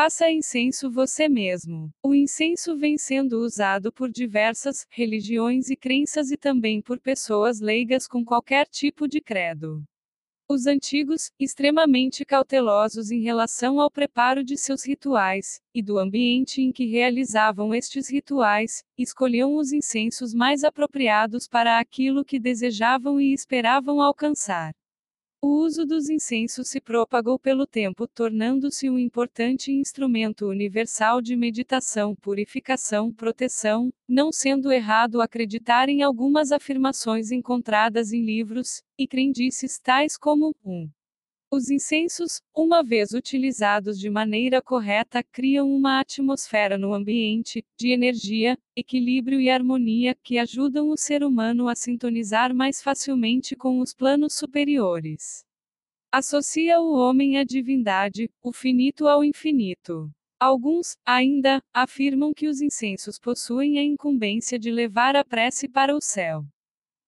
Faça incenso você mesmo. O incenso vem sendo usado por diversas religiões e crenças e também por pessoas leigas com qualquer tipo de credo. Os antigos, extremamente cautelosos em relação ao preparo de seus rituais, e do ambiente em que realizavam estes rituais, escolhiam os incensos mais apropriados para aquilo que desejavam e esperavam alcançar. O uso dos incensos se propagou pelo tempo, tornando-se um importante instrumento universal de meditação, purificação, proteção, não sendo errado acreditar em algumas afirmações encontradas em livros e crendices tais como 1. Um, os incensos, uma vez utilizados de maneira correta, criam uma atmosfera no ambiente, de energia, equilíbrio e harmonia, que ajudam o ser humano a sintonizar mais facilmente com os planos superiores. Associa o homem à divindade, o finito ao infinito. Alguns, ainda, afirmam que os incensos possuem a incumbência de levar a prece para o céu.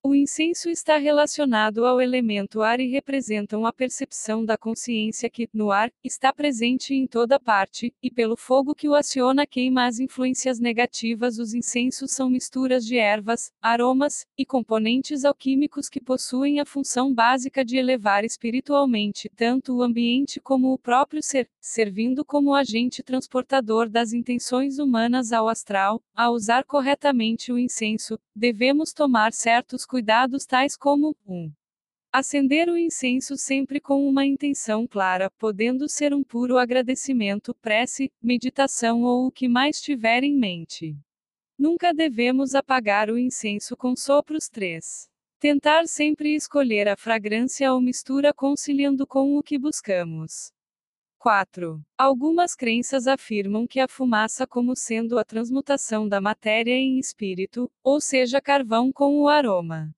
O incenso está relacionado ao elemento ar e representam a percepção da consciência que, no ar, está presente em toda parte, e pelo fogo que o aciona queima as influências negativas. Os incensos são misturas de ervas, aromas e componentes alquímicos que possuem a função básica de elevar espiritualmente tanto o ambiente como o próprio ser, servindo como agente transportador das intenções humanas ao astral. Ao usar corretamente o incenso, devemos tomar certos cuidados tais como 1. Acender o incenso sempre com uma intenção clara, podendo ser um puro agradecimento, prece, meditação ou o que mais tiver em mente. Nunca devemos apagar o incenso com sopros 3. Tentar sempre escolher a fragrância ou mistura conciliando com o que buscamos. 4. Algumas crenças afirmam que a fumaça, como sendo a transmutação da matéria em espírito, ou seja, carvão com o aroma.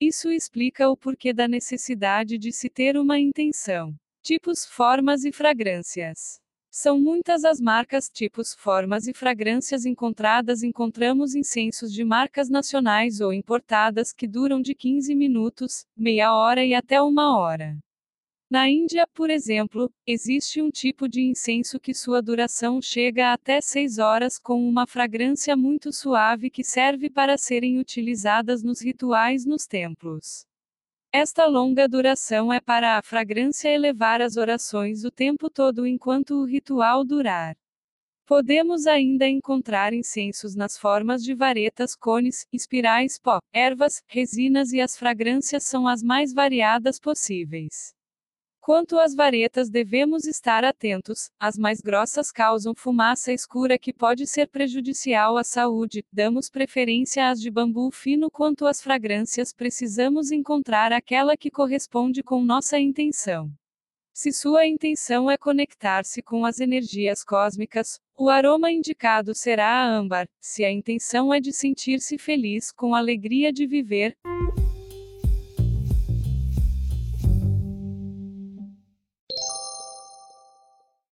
Isso explica o porquê da necessidade de se ter uma intenção. Tipos, formas e fragrâncias. São muitas as marcas, tipos, formas e fragrâncias encontradas. Encontramos incensos de marcas nacionais ou importadas que duram de 15 minutos, meia hora e até uma hora. Na Índia, por exemplo, existe um tipo de incenso que sua duração chega até 6 horas com uma fragrância muito suave que serve para serem utilizadas nos rituais nos templos. Esta longa duração é para a fragrância elevar as orações o tempo todo enquanto o ritual durar. Podemos ainda encontrar incensos nas formas de varetas, cones, espirais, pó, ervas, resinas e as fragrâncias são as mais variadas possíveis. Quanto às varetas, devemos estar atentos. As mais grossas causam fumaça escura que pode ser prejudicial à saúde. Damos preferência às de bambu fino. Quanto às fragrâncias, precisamos encontrar aquela que corresponde com nossa intenção. Se sua intenção é conectar-se com as energias cósmicas, o aroma indicado será a âmbar. Se a intenção é de sentir-se feliz com a alegria de viver,